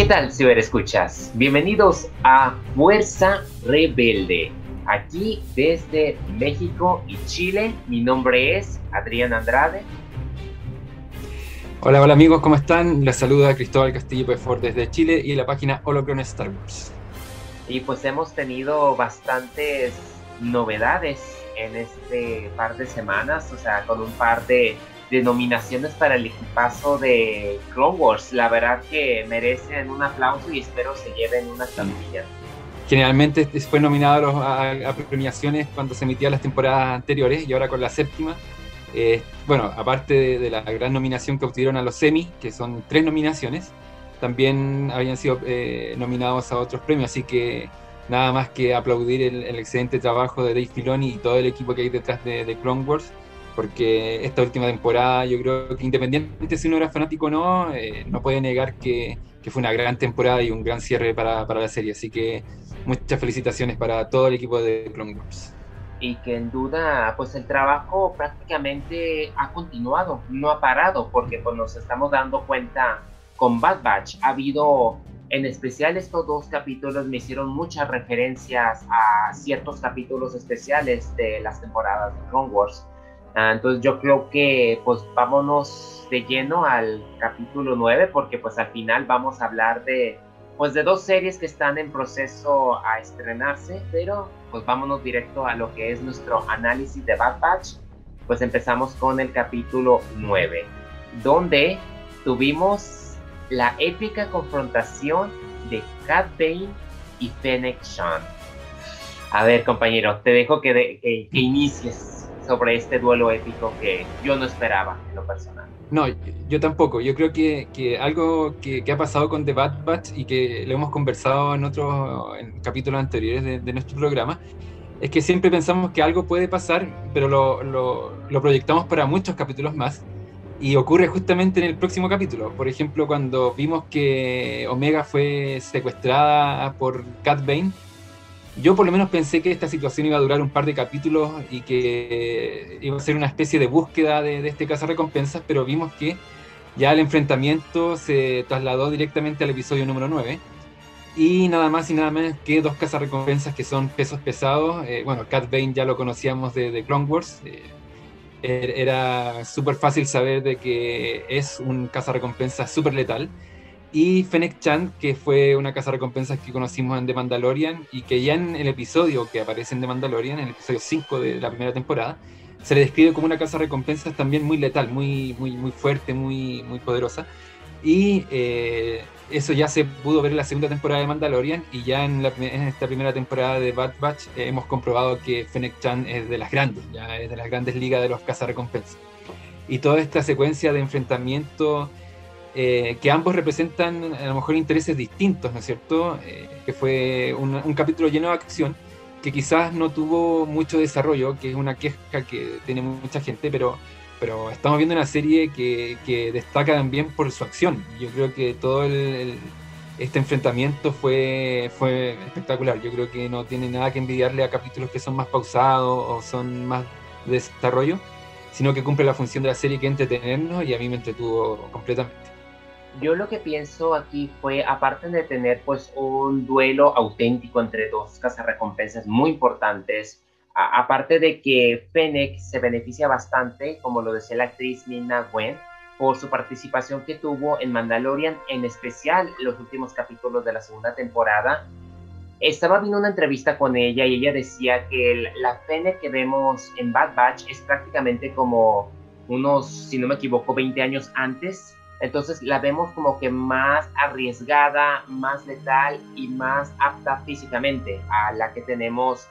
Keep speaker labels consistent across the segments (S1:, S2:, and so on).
S1: ¿Qué tal, ciberescuchas? Bienvenidos a Fuerza Rebelde. Aquí desde México y Chile, mi nombre es Adrián Andrade.
S2: Hola, hola amigos, ¿cómo están? Les saluda Cristóbal Castillo Pefort desde Chile y la página Holocron Star Wars.
S1: Y pues hemos tenido bastantes novedades en este par de semanas, o sea, con un par de, nominaciones para el equipazo de Clone Wars. La verdad que merecen un aplauso y espero se lleven una tablilla.
S2: Generalmente fue nominado a, premiaciones cuando se emitían las temporadas anteriores y ahora con la séptima. Eh, bueno, aparte de, la gran nominación que obtuvieron a los semi, que son tres nominaciones, también habían sido eh, nominados a otros premios, así que nada más que aplaudir el, excelente trabajo de Dave Filoni y todo el equipo que hay detrás de, Clone Wars, porque esta última temporada yo creo que independientemente si uno era fanático o no, eh, no puede negar que, fue una gran temporada y un gran cierre para, la serie, así que muchas felicitaciones para todo el equipo de Clone Wars.
S1: Y que en duda, pues el trabajo prácticamente ha continuado, no ha parado, porque pues nos estamos dando cuenta con Bad Batch ha habido en especial estos dos capítulos me hicieron muchas referencias a ciertos capítulos especiales de las temporadas de Clone Wars. Ah, entonces yo creo que pues vámonos de lleno al capítulo 9 porque pues al final vamos a hablar de pues de dos series que están en proceso a estrenarse, pero pues vámonos directo a lo que es nuestro análisis de Bad Batch. Pues empezamos con el capítulo 9, donde tuvimos la épica confrontación de Cat Bane y Fennec Shan. A ver, compañero, te dejo que, inicies sobre este duelo épico que yo no esperaba en lo personal.
S2: No, yo tampoco. Yo creo que, algo que, ha pasado con The Bad Batch y que lo hemos conversado en otros capítulos anteriores de, nuestro programa, es que siempre pensamos que algo puede pasar, pero lo, lo proyectamos para muchos capítulos más. Y ocurre justamente en el próximo capítulo. Por ejemplo, cuando vimos que Omega fue secuestrada por Cat Bane, yo por lo menos pensé que esta situación iba a durar un par de capítulos y que iba a ser una especie de búsqueda de, este recompensas, pero vimos que ya el enfrentamiento se trasladó directamente al episodio número 9. Y nada más y nada menos que dos recompensas que son pesos pesados. Eh, bueno, Cat Bane ya lo conocíamos de, Clone Wars. Eh, Er, era súper fácil saber de que es un cazarrecompensas súper letal. Y Fennec Chan, que fue una cazarrecompensas que conocimos en The Mandalorian y que ya en el episodio que aparece en The Mandalorian, en el episodio 5 de la primera temporada, se le describe como una recompensas también muy letal, muy, muy, muy fuerte, muy, muy poderosa. Y eh, eso ya se pudo ver en la segunda temporada de Mandalorian y ya en, esta primera temporada de Bad Batch eh, hemos comprobado que Fennec Chan es de las grandes, ya es de las grandes ligas de los cazarrecompensas. Y toda esta secuencia de enfrentamiento eh, que ambos representan a lo mejor intereses distintos, ¿no es cierto? Eh, que fue un, capítulo lleno de acción que quizás no tuvo mucho desarrollo, que es una queja que tiene mucha gente, pero pero estamos viendo una serie que, que destaca también por su acción. Yo creo que todo este enfrentamiento fue, fue espectacular. Yo creo que no tiene nada que envidiarle a capítulos que son más pausados o son más de desarrollo, sino que cumple la función de la serie que entretenernos y a mí me entretuvo completamente.
S1: Yo lo que pienso aquí fue, aparte de tener pues un duelo auténtico entre dos recompensas muy importantes, aparte de que Fennec se beneficia bastante, como lo decía la actriz Mina Wen, por su participación que tuvo en Mandalorian, en especial los últimos capítulos de la segunda temporada. Estaba viendo una entrevista con ella y ella decía que la Fennec que vemos en Bad Batch es prácticamente como unos, si no me equivoco, 20 años antes. Entonces la vemos como que más arriesgada, más letal y más apta físicamente a la que tenemos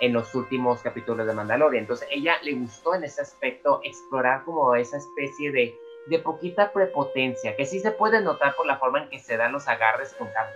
S1: en los últimos capítulos de Mandalorian. Entonces, ella le gustó en ese aspecto explorar como esa especie de, de poquita prepotencia, que sí se puede notar por la forma en que se dan los agarres con Cat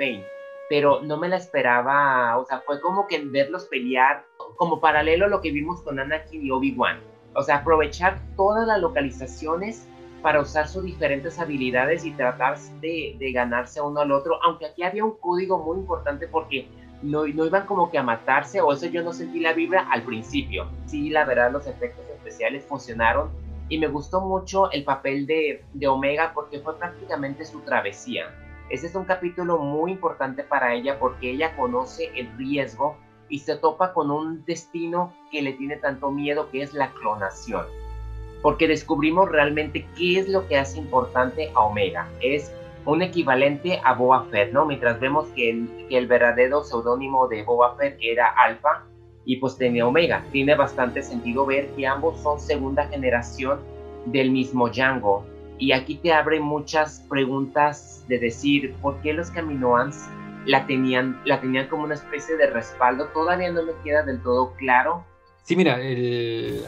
S1: pero no me la esperaba, o sea, fue como que verlos pelear como paralelo a lo que vimos con Anakin y Obi-Wan. O sea, aprovechar todas las localizaciones para usar sus diferentes habilidades y tratar de, de ganarse uno al otro, aunque aquí había un código muy importante porque no, no iban como que a matarse, o eso yo no sentí la vibra al principio. Sí, la verdad, los efectos especiales funcionaron y me gustó mucho el papel de, de Omega porque fue prácticamente su travesía. Ese es un capítulo muy importante para ella porque ella conoce el riesgo y se topa con un destino que le tiene tanto miedo que es la clonación. Porque descubrimos realmente qué es lo que hace importante a Omega. Es un equivalente a Boba Fett, ¿no? Mientras vemos que el, verdadero seudónimo de Boba Fett era Alpha y pues tenía Omega. Tiene bastante sentido ver que ambos son segunda generación del mismo Django. Y aquí te abre muchas preguntas de decir, ¿por qué los Caminoans la tenían, la tenían como una especie de respaldo? Todavía no me queda del todo claro.
S2: Sí, mira,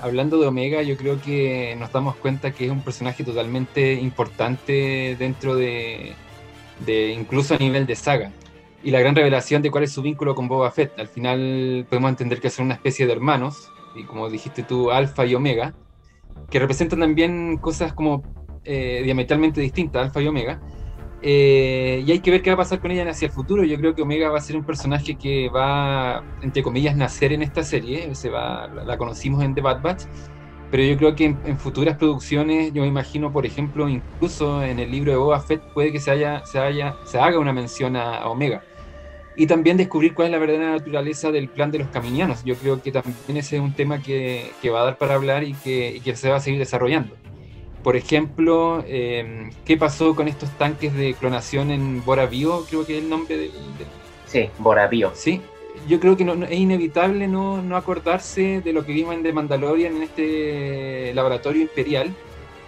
S2: hablando de Omega, yo creo que nos damos cuenta que es un personaje totalmente importante dentro de, de incluso a nivel de saga. Y la gran revelación de cuál es su vínculo con Boba Fett. Al final podemos entender que son una especie de hermanos, y como dijiste tú, Alfa y Omega, que representan también cosas como eh, diametralmente distintas, Alfa y Omega. Eh, y hay que ver qué va a pasar con ella hacia el futuro. Yo creo que Omega va a ser un personaje que va, entre comillas, nacer en esta serie. Se va, la conocimos en The Bad Batch. Pero yo creo que en, futuras producciones, yo me imagino, por ejemplo, incluso en el libro de Boba Fett, puede que se, haya, se, haya, se haga una mención a, Omega. Y también descubrir cuál es la verdadera naturaleza del plan de los caminianos. Yo creo que también ese es un tema que, que va a dar para hablar y que, y que se va a seguir desarrollando. Por ejemplo, em, ¿qué pasó con estos tanques de clonación en Boravio? Creo que es el nombre del...
S1: Sí, Boravio.
S2: Sí, yo creo que no, es inevitable no, no, acordarse de lo que vimos en The Mandalorian en este laboratorio imperial,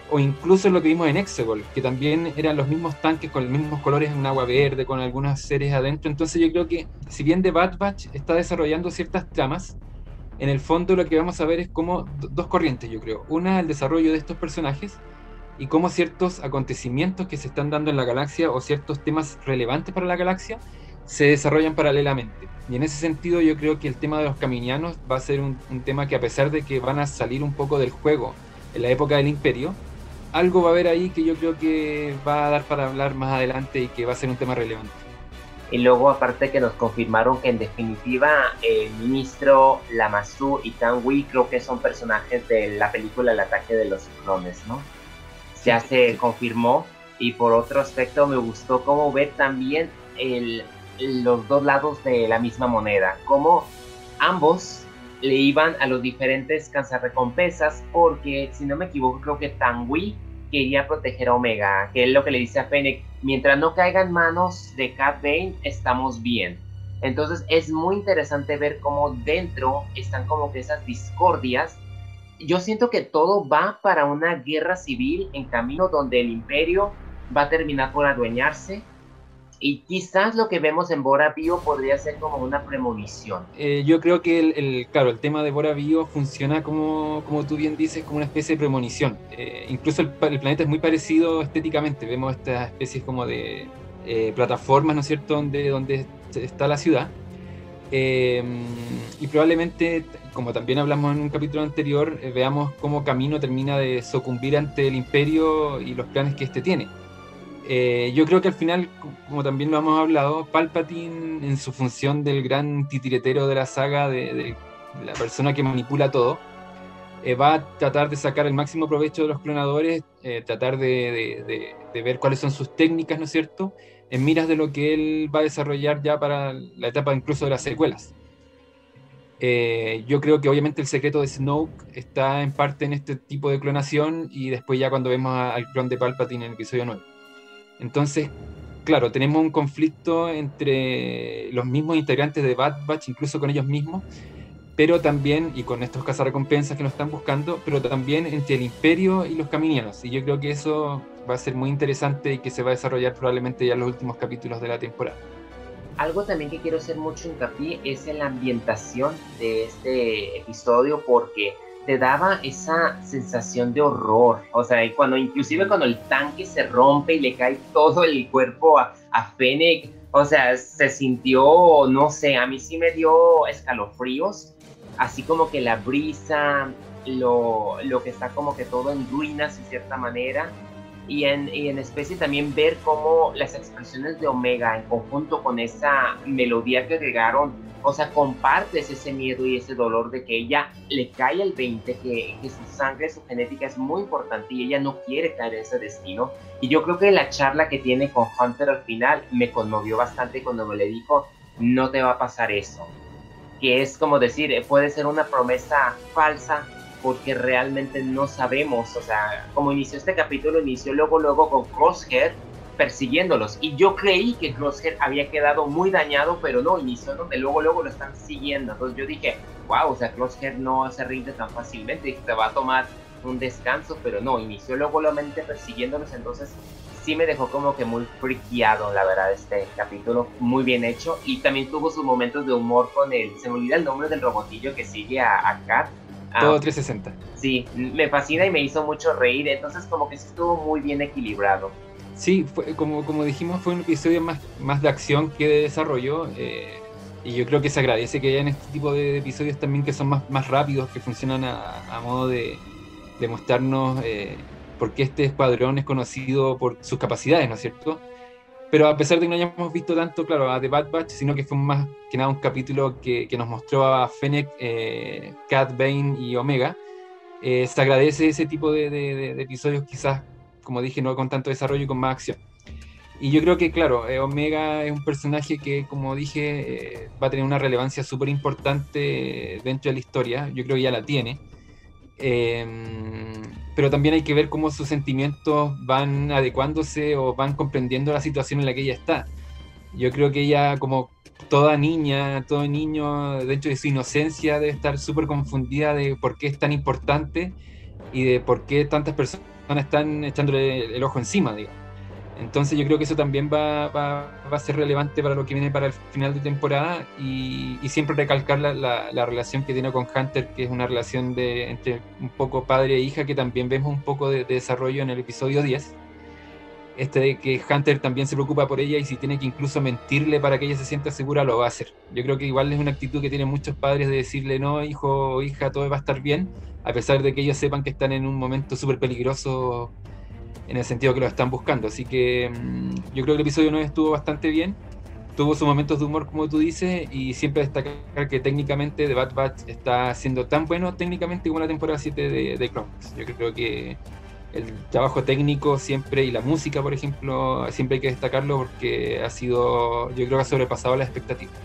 S2: o incluso lo que vimos en Exegol, que también eran los mismos tanques con los mismos colores en agua verde, con algunas seres adentro. Entonces yo creo que si bien The Bad Batch está desarrollando ciertas tramas, en el fondo lo que vamos a ver es como dos corrientes, yo creo. Una, el desarrollo de estos personajes y cómo ciertos acontecimientos que se están dando en la galaxia o ciertos temas relevantes para la galaxia se desarrollan paralelamente. Y en ese sentido yo creo que el tema de los caminianos va a ser un, tema que a pesar de que van a salir un poco del juego en la época del imperio, algo va a haber ahí que yo creo que va a dar para hablar más adelante y que va a ser un tema relevante.
S1: Y luego aparte que nos confirmaron que en definitiva el ministro Lamazú y Wei creo que son personajes de la película El ataque de los clones, ¿no? Ya se confirmó. Y por otro aspecto me gustó cómo ver también el, los dos lados de la misma moneda, como ambos le iban a los diferentes recompensas porque si no me equivoco creo que Tangui quería proteger a Omega, que es lo que le dice a Fennec, mientras no caigan manos de Cat Bane, estamos bien. Entonces es muy interesante ver cómo dentro están como que esas discordias. Yo siento que todo va para una guerra civil en camino donde el imperio va a terminar por adueñarse y quizás lo que vemos en Bora Bio podría ser como una premonición.
S2: Eh, yo creo que el, claro, el tema de Bora Bio funciona como, como tú bien dices, como una especie de premonición. Eh, incluso el, planeta es muy parecido estéticamente. Vemos estas especies como de eh, plataformas, ¿no es cierto?, donde, donde está la ciudad. y probablemente, como también hablamos en un capítulo anterior, veamos cómo Camino termina de sucumbir ante el imperio y los planes que éste tiene. Eh, yo creo que al final, como también lo hemos hablado, Palpatine en su función del gran titiretero de la saga, de, la persona que manipula todo, eh, va a tratar de sacar el máximo provecho de los clonadores, eh, tratar de, ver cuáles son sus técnicas, ¿no es cierto?, en miras de lo que él va a desarrollar ya para la etapa incluso de las secuelas. yo creo que obviamente el secreto de Snoke está en parte en este tipo de clonación y después ya cuando vemos al clon de Palpatine en el episodio 9. Entonces, claro, tenemos un conflicto entre los mismos integrantes de Bad Batch, incluso con ellos mismos, pero también, y con estos cazarrecompensas que nos están buscando, pero también entre el Imperio y los Caminianos. Y yo creo que eso va a ser muy interesante y que se va a desarrollar probablemente ya en los últimos capítulos de la temporada.
S1: Algo también que quiero hacer mucho hincapié es en la ambientación de este episodio, porque te daba esa sensación de horror. O sea, cuando inclusive cuando el tanque se rompe y le cae todo el cuerpo a, a Fennec, o sea, se sintió, no sé, a mí sí me dio escalofríos, así como que la brisa, lo, lo que está como que todo en ruinas en cierta manera. Y en, y en especie también ver cómo las expresiones de Omega en conjunto con esa melodía que agregaron o sea, compartes ese miedo y ese dolor de que ella le cae el 20, que, su sangre, su genética es muy importante y ella no quiere caer en ese destino. Y yo creo que la charla que tiene con Hunter al final me conmovió bastante cuando me le dijo, no te va a pasar eso. Que es como decir, eh, puede ser una promesa falsa porque realmente no sabemos, o sea, como inició este capítulo, inició luego, luego con Crosshair persiguiéndolos. Y yo creí que Crosshair había quedado muy dañado, pero no, inició donde luego, luego lo están siguiendo. Entonces yo dije, wow, o sea, Crosshair no se rinde tan fácilmente, te va a tomar un descanso, pero no, inició luego la mente persiguiéndolos, entonces sí me dejó como que muy friqueado, la verdad, este capítulo, muy bien hecho, y también tuvo sus momentos de humor con el, se me olvida el nombre del robotillo que sigue a, a Kat.
S2: Todo 360. Ah,
S1: sí, me fascina y me hizo mucho reír, entonces como que sí estuvo muy bien equilibrado.
S2: Sí, fue, como, como dijimos, fue un episodio más, más de acción que de desarrollo. Eh, y yo creo que se agradece que hayan este tipo de episodios también que son más, más rápidos, que funcionan a, modo de, de mostrarnos eh, por qué este escuadrón es conocido por sus capacidades, ¿no es cierto? Pero a pesar de que no hayamos visto tanto, claro, a The Bad Batch, sino que fue más que nada un capítulo que, que nos mostró a Fennec, eh, Cat Bane y Omega, eh, se agradece ese tipo de, de, de episodios quizás como dije, no con tanto desarrollo y con más acción. Y yo creo que, claro, eh, Omega es un personaje que, como dije, eh, va a tener una relevancia súper importante dentro de la historia. Yo creo que ya la tiene. Em, pero también hay que ver cómo sus sentimientos van adecuándose o van comprendiendo la situación en la que ella está. Yo creo que ella, como toda niña, todo niño, dentro de su inocencia, debe estar súper confundida de por qué es tan importante y de por qué tantas personas están echándole el ojo encima, digo. Entonces yo creo que eso también va, va, va, a ser relevante para lo que viene para el final de temporada y, y siempre recalcar la, la, la, relación que tiene con Hunter, que es una relación de, entre un poco padre e hija, que también vemos un poco de, de, desarrollo en el episodio 10. Este de que Hunter también se preocupa por ella y si tiene que incluso mentirle para que ella se sienta segura, lo va a hacer. Yo creo que igual es una actitud que tienen muchos padres de decirle, no, hijo o hija, todo va a estar bien, a pesar de que ellos sepan que están en un momento súper peligroso en el sentido que lo están buscando. Así que mmm, yo creo que el episodio 9 estuvo bastante bien, tuvo sus momentos de humor como tú dices y siempre destacar que técnicamente The Bad Batch está siendo tan bueno técnicamente como la temporada 7 de, de Clone Yo creo que el trabajo técnico siempre y la música, por ejemplo, siempre hay que destacarlo porque ha sido, yo creo que ha sobrepasado las expectativas.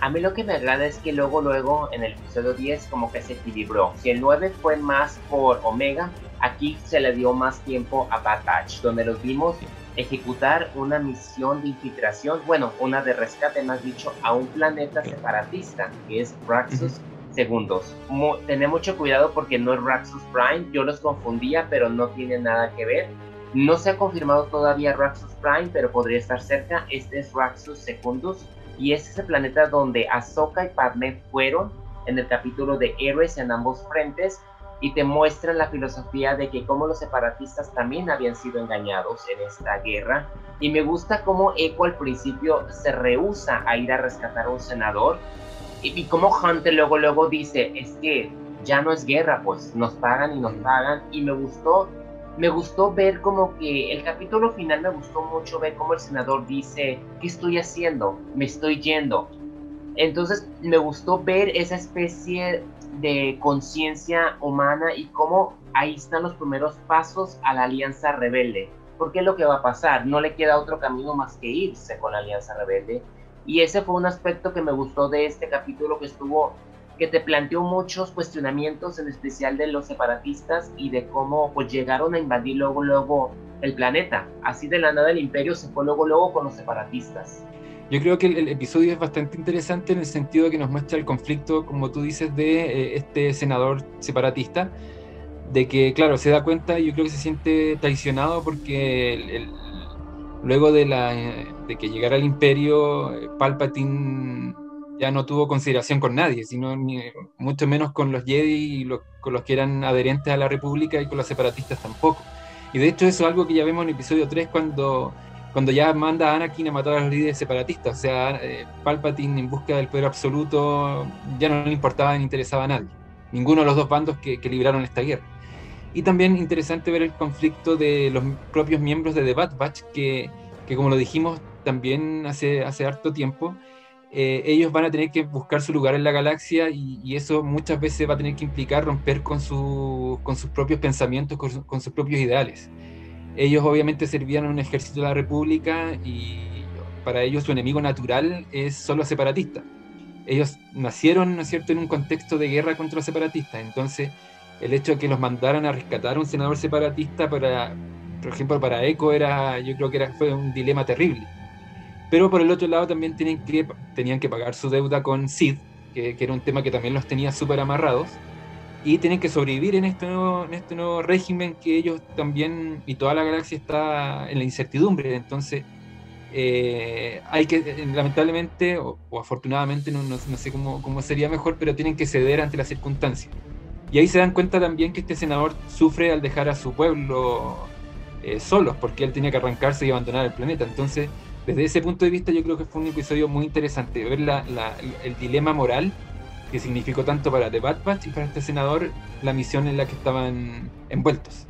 S1: A mí lo que me agrada es que luego, luego, en el episodio 10 como que se equilibró. Si el 9 fue más por Omega, aquí se le dio más tiempo a Bad Batch, donde los vimos ejecutar una misión de infiltración, bueno, una de rescate, más dicho, a un planeta separatista, que es Raxus -huh. Segundos. Mo mucho cuidado porque no es Raxus Prime, yo los confundía, pero no tiene nada que ver. No se ha confirmado todavía Raxus Prime, pero podría estar cerca. Este es Raxus Secundus y es ese planeta donde Ahsoka y Padme fueron en el capítulo de Héroes en ambos frentes y te muestran la filosofía de que como los separatistas también habían sido engañados en esta guerra y me gusta cómo Echo al principio se rehúsa a ir a rescatar a un senador y, y como Hunter luego luego dice es que ya no es guerra pues nos pagan y nos pagan y me gustó me gustó ver como que el capítulo final me gustó mucho ver cómo el senador dice, ¿qué estoy haciendo? Me estoy yendo. Entonces me gustó ver esa especie de conciencia humana y cómo ahí están los primeros pasos a la alianza rebelde. Porque es lo que va a pasar, no le queda otro camino más que irse con la alianza rebelde. Y ese fue un aspecto que me gustó de este capítulo que estuvo que te planteó muchos cuestionamientos, en especial de los separatistas y de cómo pues, llegaron a invadir luego, luego el planeta. Así de la nada el imperio se fue luego, luego con los separatistas.
S2: Yo creo que el, episodio es bastante interesante en el sentido de que nos muestra el conflicto, como tú dices, de eh, este senador separatista, de que, claro, se da cuenta y yo creo que se siente traicionado porque el, luego de, la, de que llegara el imperio, eh, Palpatine ya no tuvo consideración con nadie, sino ni, mucho menos con los Jedi y con los que eran adherentes a la República y con los separatistas tampoco. Y de hecho eso es algo que ya vemos en episodio 3 cuando, cuando ya manda a Anakin a matar a los líderes separatistas. O sea, eh, Palpatine en busca del poder absoluto ya no le importaba ni interesaba a nadie. Ninguno de los dos bandos que, que libraron esta guerra. Y también interesante ver el conflicto de los propios miembros de The Bad Batch, que, que como lo dijimos también hace, hace harto tiempo, eh, ellos van a tener que buscar su lugar en la galaxia y, eso muchas veces va a tener que implicar romper con, con sus propios pensamientos, con, sus propios ideales. Ellos obviamente servían en un ejército de la República y para ellos su enemigo natural es solo separatista. Ellos nacieron, ¿no es cierto?, en un contexto de guerra contra los separatistas. Entonces, el hecho de que los mandaran a rescatar a un senador separatista para, por ejemplo, para ECO era, yo creo que era, fue un dilema terrible pero por el otro lado también tienen que, tenían que pagar su deuda con Sid, que, era un tema que también los tenía súper amarrados, y tienen que sobrevivir en este, nuevo, este nuevo régimen que ellos también, y toda la galaxia está en la incertidumbre. Entonces, eh, hay que, eh, lamentablemente, o, afortunadamente, no, no, sé cómo, cómo, sería mejor, pero tienen que ceder ante las circunstancias. Y ahí se dan cuenta también que este senador sufre al dejar a su pueblo eh, solos, porque él tenía que arrancarse y abandonar el planeta. Entonces, desde ese punto de vista yo creo que fue un episodio muy interesante, ver el dilema moral que significó tanto para The Bad Batch y para este senador la misión en la que estaban envueltos.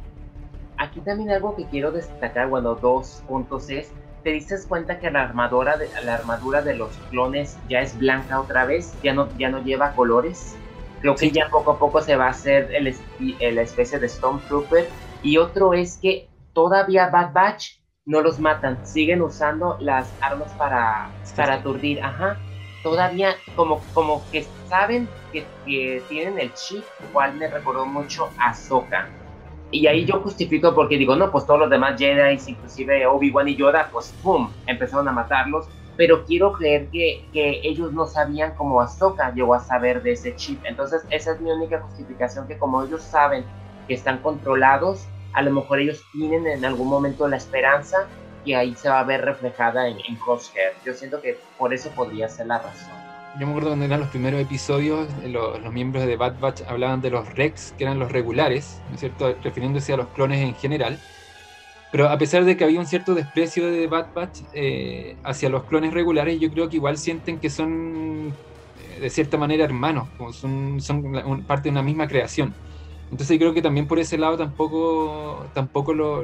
S1: Aquí también algo que quiero destacar, bueno, dos puntos es, ¿te diste cuenta que la armadura de, la armadura de los clones ya es blanca otra vez? Ya no, ya no lleva colores. Creo que ya poco a poco se va a hacer el, la especie de Stormtrooper. Y otro es que todavía Bad Batch no los matan, siguen usando las armas para, para aturdir, ajá. Todavía como, como que saben que, tienen el chip, cual me recordó mucho a Soka. Y ahí yo justifico porque digo, no, pues todos los demás Jedi, inclusive Obi-Wan y Yoda, pues ¡pum! empezaron a matarlos. Pero quiero creer que, que ellos no sabían cómo Ahsoka llegó a saber de ese chip. Entonces esa es mi única justificación, que como ellos saben que están controlados, a lo mejor ellos tienen en algún momento la esperanza y ahí se va a ver reflejada en, en Crosshair. Yo siento que por eso podría ser la razón.
S2: Yo me acuerdo cuando eran los primeros episodios, los, los, miembros de Bad Batch hablaban de los Rex, que eran los regulares, ¿no es cierto? Refiriéndose a los clones en general. Pero a pesar de que había un cierto desprecio de Bad Batch eh, hacia los clones regulares, yo creo que igual sienten que son eh, de cierta manera hermanos, como son, son parte de una misma creación. Entonces creo que también por ese lado tampoco, tampoco lo,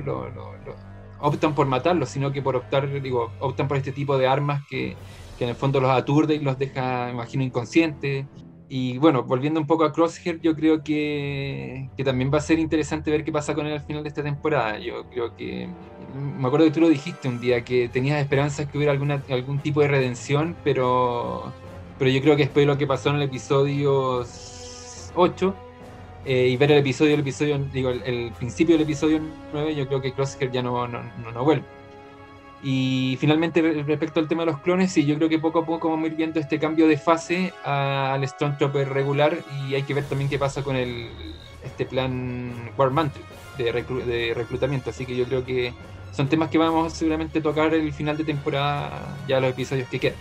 S2: optan por matarlos, sino que por optar, digo, optan por este tipo de armas que, en el fondo los aturde y los deja, imagino, inconscientes. Y bueno, volviendo un poco a Crosshair, yo creo que, que, también va a ser interesante ver qué pasa con él al final de esta temporada. Yo creo que, me acuerdo que tú lo dijiste un día, que tenías esperanzas que hubiera alguna, algún tipo de redención, pero, pero yo creo que después de lo que pasó en el episodio 8, eh, y ver el episodio, el episodio, digo, el, principio del episodio 9, yo creo que Crosshair ya no, no, no, vuelve. Y finalmente, respecto al tema de los clones, sí, yo creo que poco a poco vamos a ir viendo este cambio de fase al Stormtrooper regular y hay que ver también qué pasa con el, este plan War Mantle de, de reclutamiento. Así que yo creo que son temas que vamos seguramente a tocar el final de temporada, ya los episodios que quedan.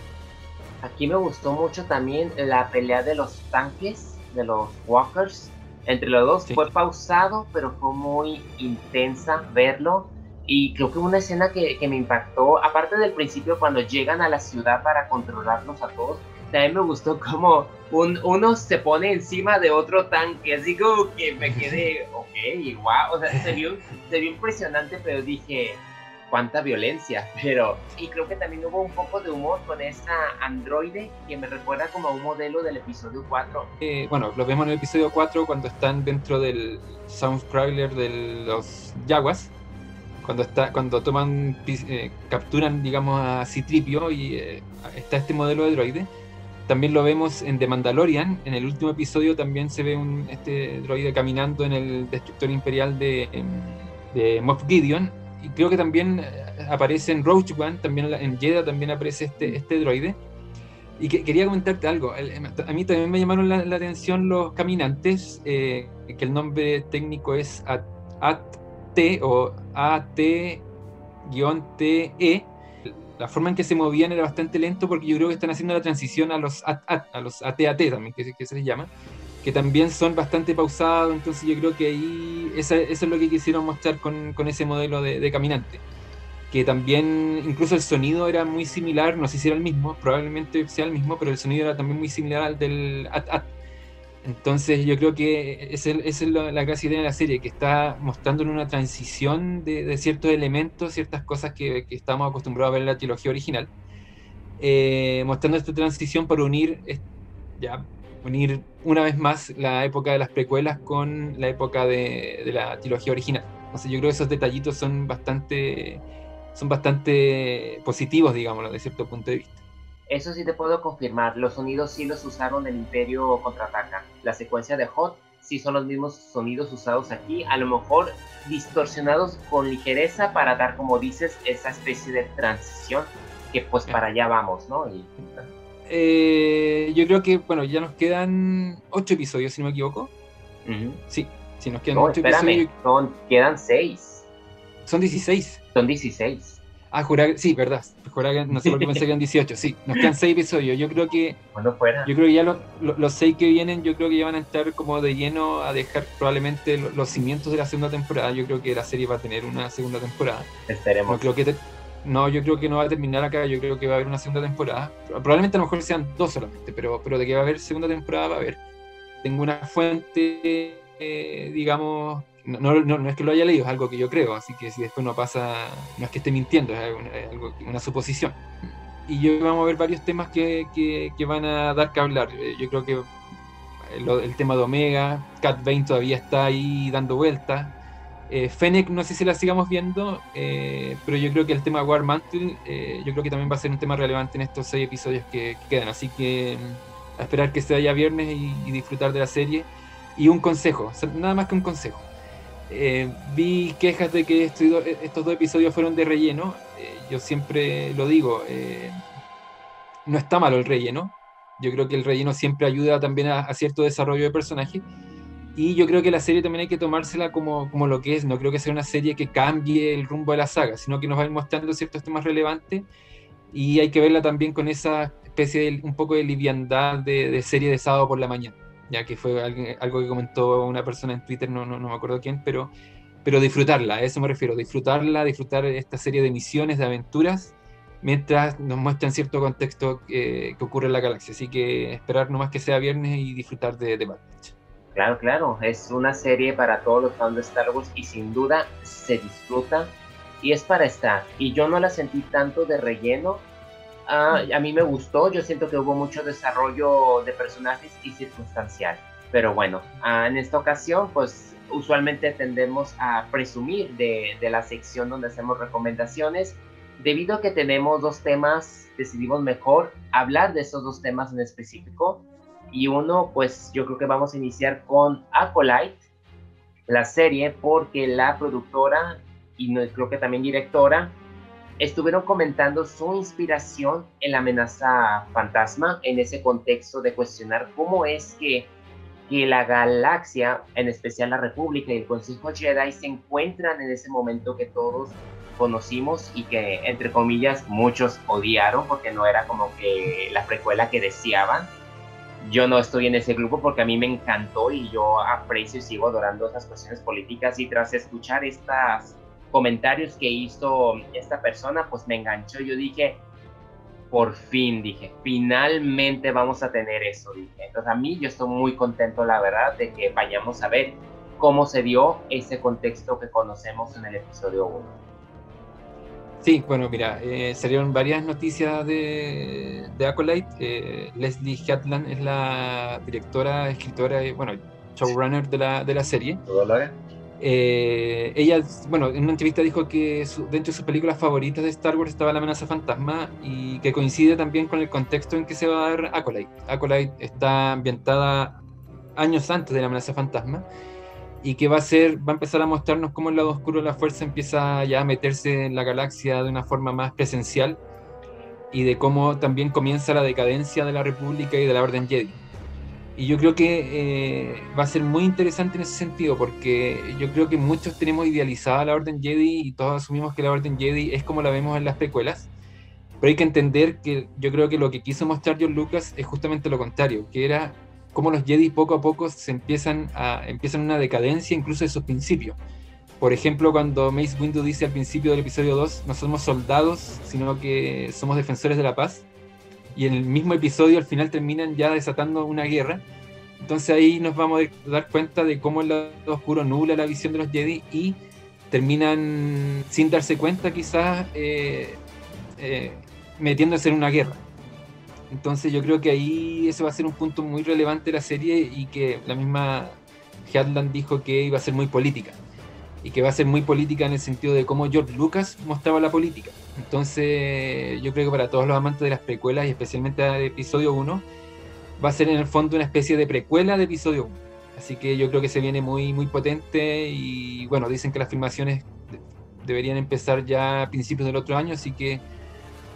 S1: Aquí me gustó mucho también la pelea de los tanques, de los walkers, entre los dos. Fue pausado, pero fue muy intensa verlo. Y creo que una escena que, que, me impactó, aparte del principio cuando llegan a la ciudad para controlarlos a todos, también me gustó como un, uno se pone encima de otro tanque, así como que me quedé, ok, wow, o sea, se vio, se vio impresionante, pero dije, cuánta violencia, pero y creo que también hubo un poco de humor con esa androide que me recuerda como a un modelo del episodio 4.
S2: Eh, bueno, lo vemos en el episodio 4 cuando están dentro del Soundcrawler de los Yaguas, cuando está cuando toman eh, capturan digamos a Citripio y eh, está este modelo de droide. También lo vemos en The Mandalorian, en el último episodio también se ve un, este droide caminando en el destructor imperial de, de Moff Gideon y creo que también eh, aparece en Roach One, también en Jeddah también aparece este, este droide. Y que, quería comentarte algo. A mí también me llamaron la, atención los caminantes, eh, que el nombre técnico es AT o AT-TE. La forma en que se movían era bastante lento porque yo creo que están haciendo la transición a los AT, a los AT-AT también, que, que se les llama que también son bastante pausados, entonces yo creo que ahí eso, es lo que quisieron mostrar con, con ese modelo de, caminante. Que también, incluso el sonido era muy similar, no sé si era el mismo, probablemente sea el mismo, pero el sonido era también muy similar al del AT-AT. Entonces yo creo que esa es, la, la gracia de la serie, que está mostrando una transición de, de ciertos elementos, ciertas cosas que, que, estamos acostumbrados a ver en la trilogía original eh, mostrando esta transición para unir, ya, unir una vez más la época de las precuelas con la época de, de la trilogía original. Entonces yo creo que esos detallitos son bastante, son bastante positivos, digámoslo, de cierto punto de vista.
S1: Eso sí te puedo confirmar, los sonidos sí los usaron en Imperio Contraataca. La secuencia de Hot sí son los mismos sonidos usados aquí, a lo mejor distorsionados con ligereza para dar, como dices, esa especie de transición que pues para allá vamos, ¿no?
S2: Eh, yo creo que, bueno, ya nos quedan ocho episodios, si no me equivoco. Sí, si nos quedan ocho episodios.
S1: Son, quedan seis.
S2: Son 16.
S1: Son 16.
S2: Ah, jurar, sí, verdad. Jurar, no sé por qué pensé que eran 18. Sí, nos quedan 6 episodios. Yo creo que.
S1: fuera.
S2: Yo creo que ya los, los, 6 que vienen, yo creo que ya van a estar como de lleno a dejar probablemente los, cimientos de la segunda temporada. Yo creo que la serie va a tener una segunda temporada.
S1: Esperemos.
S2: No, creo que no, yo creo que no va a terminar acá. Yo creo que va a haber una segunda temporada. Probablemente a lo mejor sean dos solamente, pero, pero de que va a haber segunda temporada va a haber. Tengo una fuente, eh, digamos, no, no, no, es que lo haya leído, es algo que yo creo, así que si después no pasa, no es que esté mintiendo, es, algo, una suposición. Y yo vamos a ver varios temas que, que, van a dar que hablar. Eh, yo creo que el, tema de Omega, Cat Bane todavía está ahí dando vueltas. Eh, Fennec no sé si la sigamos viendo, eh, pero yo creo que el tema War Mantle, eh, yo creo que también va a ser un tema relevante en estos seis episodios que, quedan. Así que mm, a esperar que sea ya viernes y, y disfrutar de la serie. Y un consejo, nada más que un consejo eh, vi quejas de que estos dos episodios fueron de relleno. Eh, yo siempre lo digo, eh, no está malo el relleno. Yo creo que el relleno siempre ayuda también a, cierto desarrollo de personaje. Y yo creo que la serie también hay que tomársela como, como, lo que es. No creo que sea una serie que cambie el rumbo de la saga, sino que nos va a ir mostrando ciertos temas relevantes. Y hay que verla también con esa especie de un poco de liviandad de, de serie de sábado por la mañana ya que fue algo que comentó una persona en Twitter, no, no, me acuerdo quién, pero, pero disfrutarla, a eso me refiero, disfrutarla, disfrutar esta serie de misiones, de aventuras, mientras nos muestran cierto contexto que ocurre en la galaxia. Así que esperar nomás que sea viernes y disfrutar de, de
S1: Claro, claro, es una serie para todos los fans de Star Wars y sin duda se disfruta y es para estar. Y yo no la sentí tanto de relleno, Ah, a mí me gustó, yo siento que hubo mucho desarrollo de personajes y circunstancial. Pero bueno, ah, en esta ocasión, pues usualmente tendemos a presumir de, de, la sección donde hacemos recomendaciones. Debido a que tenemos dos temas, decidimos mejor hablar de esos dos temas en específico. Y uno, pues yo creo que vamos a iniciar con Acolyte, la serie, porque la productora y creo que también directora estuvieron comentando su inspiración en la amenaza fantasma en ese contexto de cuestionar cómo es que, que la galaxia, en especial la República y el Consejo Jedi, se encuentran en ese momento que todos conocimos y que, entre comillas, muchos odiaron porque no era como que la precuela que deseaban. Yo no estoy en ese grupo porque a mí me encantó y yo aprecio y sigo adorando esas cuestiones políticas y tras escuchar estas comentarios que hizo esta persona, pues me enganchó. Yo dije, por fin, dije, finalmente vamos a tener eso, dije. Entonces a mí yo estoy muy contento, la verdad, de que vayamos a ver cómo se dio ese contexto que conocemos en el episodio 1.
S2: Sí, bueno, mira, eh, salieron varias noticias de, de Acolyte. Eh, Leslie Hatland es la directora, escritora, bueno, showrunner de la, de la serie. Eh, ella, bueno, en una entrevista dijo que dentro de sus películas favoritas de Star Wars estaba La amenaza fantasma y que coincide también con el contexto en que se va a dar Acolyte. Acolyte está ambientada años antes de La amenaza fantasma y que va a ser, va a empezar a mostrarnos cómo el lado oscuro de la fuerza empieza ya a meterse en la galaxia de una forma más presencial y de cómo también comienza la decadencia de la República y de la Orden Jedi y yo creo que eh, va a ser muy interesante en ese sentido, porque yo creo que muchos tenemos idealizada la Orden Jedi y todos asumimos que la Orden Jedi es como la vemos en las precuelas. Pero hay que entender que yo creo que lo que quiso mostrar John Lucas es justamente lo contrario, que era cómo los Jedi poco a poco se empiezan a empiezan una decadencia incluso de sus principios. Por ejemplo, cuando Mace Windu dice al principio del episodio 2, no somos soldados, sino que somos defensores de la paz y en el mismo episodio al final terminan ya desatando una guerra. Entonces ahí nos vamos a dar cuenta de cómo el lado oscuro nubla la visión de los Jedi y terminan sin darse cuenta quizás eh, eh, metiéndose en una guerra. Entonces yo creo que ahí eso va a ser un punto muy relevante de la serie y que la misma Headland dijo que iba a ser muy política y que va a ser muy política en el sentido de cómo George Lucas mostraba la política. Entonces yo creo que para todos los amantes de las precuelas y especialmente de episodio 1 va a ser en el fondo una especie de precuela de episodio 1. Así que yo creo que se viene muy, muy potente y bueno, dicen que las filmaciones deberían empezar ya a principios del otro año, así que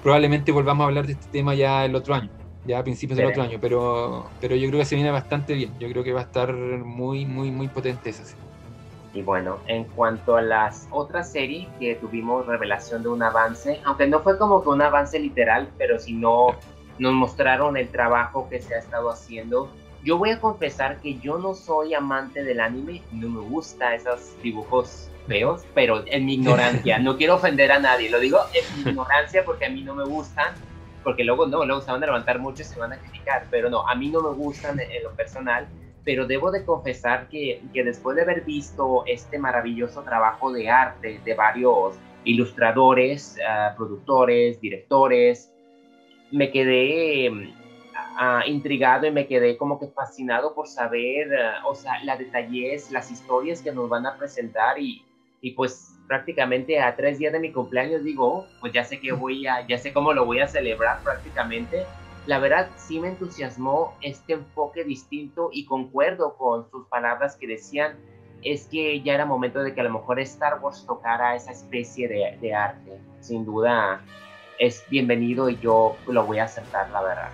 S2: probablemente volvamos a hablar de este tema ya el otro año, ya a principios del otro año, pero, pero yo creo que se viene bastante bien, yo creo que va a estar muy, muy, muy potente esa serie.
S1: Y bueno, en cuanto a las otras series que tuvimos revelación de un avance, aunque no fue como que un avance literal, pero si no nos mostraron el trabajo que se ha estado haciendo. Yo voy a confesar que yo no soy amante del anime, no me gusta esos dibujos feos, pero en mi ignorancia, no quiero ofender a nadie, lo digo en mi ignorancia porque a mí no me gustan, porque luego no, luego se van a levantar mucho y se van a criticar, pero no, a mí no me gustan en, lo personal, pero debo de confesar que, que después de haber visto este maravilloso trabajo de arte de varios ilustradores, ah, productores, directores, me quedé mm, intrigado y me quedé como que fascinado por saber, ah, o sea, la detalles, las historias que nos van a presentar y, y pues prácticamente a tres días de mi cumpleaños digo, pues ya sé que voy a, ya sé cómo lo voy a celebrar prácticamente. La verdad sí me entusiasmó este enfoque distinto y concuerdo con sus palabras que decían es que ya era momento de que a lo mejor Star Wars tocara esa especie de, arte. Sin duda, es bienvenido y yo lo voy a aceptar, la verdad.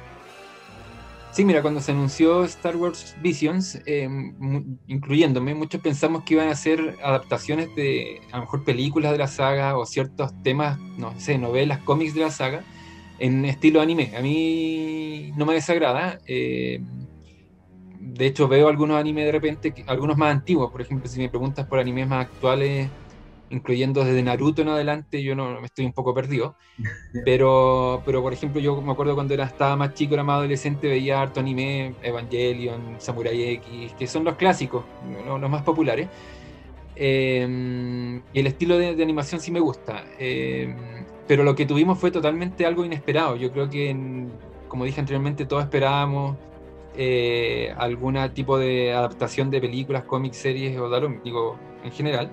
S2: Sí, mira, cuando se anunció Star Wars Visions, em, incluyéndome, muchos pensamos que iban a ser adaptaciones de a lo mejor películas de la saga o ciertos temas, no sé, novelas, cómics de la saga en estilo anime. A mí no me desagrada. Em, de hecho, veo algunos animes de repente, algunos más antiguos. Por ejemplo, si me preguntas por animes más actuales, incluyendo desde Naruto en adelante, yo no me estoy un poco perdido. Pero, pero por ejemplo, yo me acuerdo cuando era, estaba más chico, era más adolescente, veía harto anime, Evangelion, Samurai X, que son los clásicos, los, más populares. Eh, y el estilo de, animación sí me gusta. Eh, pero lo que tuvimos fue totalmente algo inesperado. Yo creo que, como dije anteriormente, todos esperábamos eh, algún tipo de adaptación de películas, cómics, series o digo, en general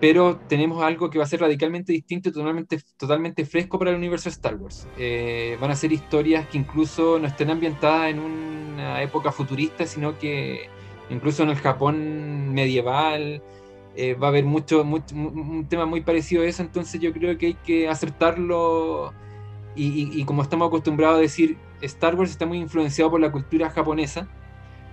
S2: pero tenemos algo que va a ser radicalmente distinto y totalmente, totalmente fresco para el universo de Star Wars. Eh, van a ser historias que incluso no estén ambientadas en una época futurista, sino que incluso en el Japón medieval eh, va a haber mucho, un tema muy parecido a eso, entonces yo creo que hay que acertarlo y, y como estamos acostumbrados a decir, Star Wars está muy influenciado por la cultura japonesa,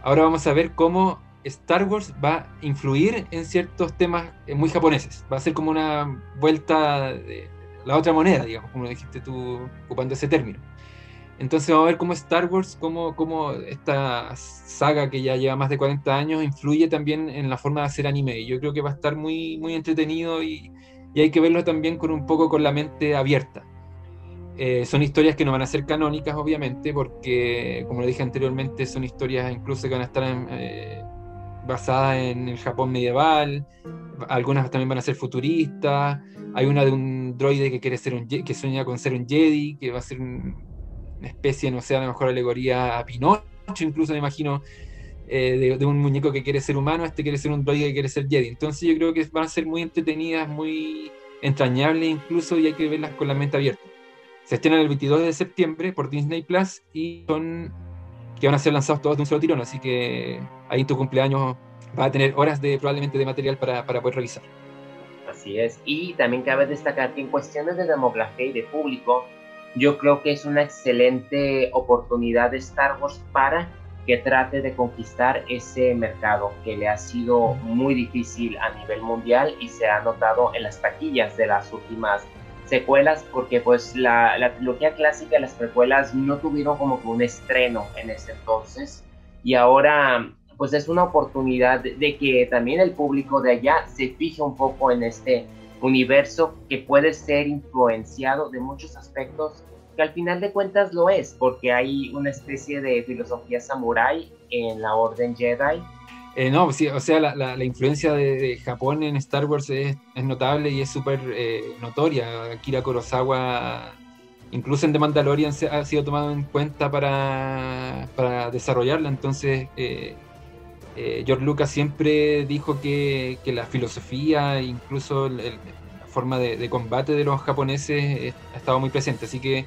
S2: ahora vamos a ver cómo Star Wars va a influir en ciertos temas eh, muy japoneses. Va a ser como una vuelta de la otra moneda, digamos, como dijiste tú, ocupando ese término. Entonces vamos a ver cómo Star Wars, cómo, cómo esta saga que ya lleva más de 40 años, influye también en la forma de hacer anime. Y yo creo que va a estar muy, muy entretenido y, y hay que verlo también con un poco con la mente abierta. Eh, son historias que no van a ser canónicas, obviamente, porque, como lo dije anteriormente, son historias incluso que van a estar eh, basada en el Japón medieval, algunas también van a ser futuristas, hay una de un droide que quiere ser un que sueña con ser un Jedi, que va a ser una especie, no sé, a lo mejor alegoría a Pinocho, incluso me imagino, eh, de, un muñeco que quiere ser humano, este quiere ser un droide que quiere ser Jedi. Entonces yo creo que van a ser muy entretenidas, muy entrañables incluso, y hay que verlas con la mente abierta. Se estrenan el 22 de septiembre por Disney Plus y son que van a ser lanzados todos de un solo tirón, así que ahí tu cumpleaños va a tener horas de probablemente de material para, para poder revisar.
S1: Así es, y también cabe destacar que en cuestiones de demografía y de público, yo creo que es una excelente oportunidad de Star Wars para que trate de conquistar ese mercado que le ha sido muy difícil a nivel mundial y se ha notado en las taquillas de las últimas secuelas porque pues la, la trilogía clásica, las precuelas no tuvieron como que un estreno en ese entonces. Y ahora pues es una oportunidad de, que también el público de allá se fije un poco en este universo que puede ser influenciado de muchos aspectos que al final de cuentas lo es porque hay una especie de filosofía samurai en la orden Jedi
S2: eh, no, sí, o sea, la, influencia de, Japón en Star Wars es, notable y es súper eh, notoria. Akira Kurosawa incluso en The Mandalorian se ha sido tomado en cuenta para, para desarrollarla. Entonces, eh, eh, George Lucas siempre dijo que, la filosofía, incluso la forma de, combate de los japoneses, ha estado muy presente. Así que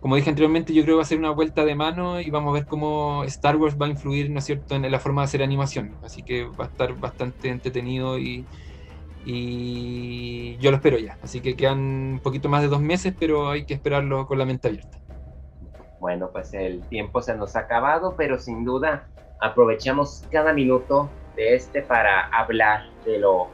S2: como dije anteriormente, yo creo que va a ser una vuelta de mano y vamos a ver cómo Star Wars va a influir, ¿no es cierto?, en la forma de hacer animación. Así que va a estar bastante entretenido y, y yo lo espero ya. Así que quedan un poquito más de dos meses, pero hay que esperarlo con la mente abierta.
S1: Bueno, pues el tiempo se nos ha acabado, pero sin duda aprovechamos cada minuto de este para hablar de lo,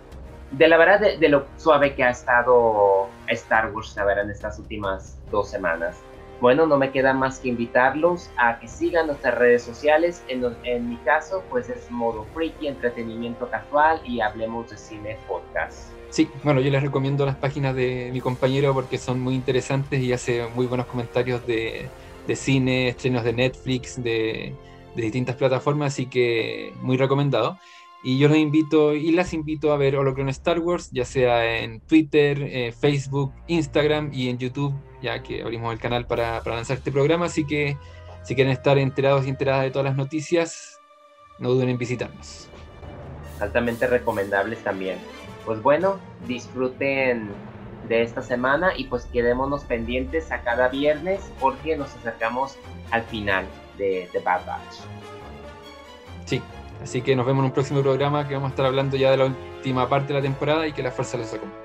S1: de la verdad, de, de lo suave que ha estado Star Wars, la verdad, en estas últimas dos semanas. Bueno, no me queda más que invitarlos a que sigan nuestras redes sociales. En, en mi caso, pues es Modo Freaky, Entretenimiento Casual y Hablemos de Cine Podcast.
S2: Sí, bueno, yo les recomiendo las páginas de mi compañero porque son muy interesantes y hace muy buenos comentarios de, de cine, estrenos de Netflix, de, de distintas plataformas, así que muy recomendado. Y yo los invito y las invito a ver Holocron Star Wars, ya sea en Twitter, eh, Facebook, Instagram y en YouTube, ya que abrimos el canal para, para, lanzar este programa. Así que si quieren estar enterados y enteradas de todas las noticias, no duden en visitarnos.
S1: Altamente recomendables también. Pues bueno, disfruten de esta semana y pues quedémonos pendientes a cada viernes porque nos acercamos al final de Bad Batch.
S2: Sí, Así que nos vemos en un próximo programa que vamos a estar hablando ya de la última parte de la temporada y que la fuerza les acompañe.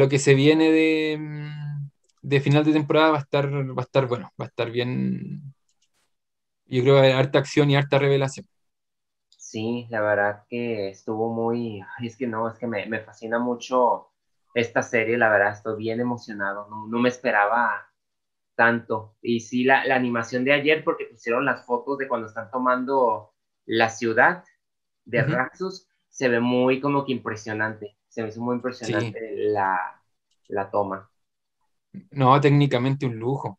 S2: Lo que se viene de, de, final de temporada va a estar, va a estar bueno, va a estar bien. Yo creo que harta acción y harta revelación.
S1: Sí, la verdad que estuvo muy. Es que no, es que me, me fascina mucho esta serie, la verdad, estoy bien emocionado. No, no me esperaba tanto. Y sí, la, la, animación de ayer, porque pusieron las fotos de cuando están tomando la ciudad de uh -huh. Raxus, se ve muy como que impresionante se me hizo muy impresionante sí. la, la, toma.
S2: No, técnicamente un lujo.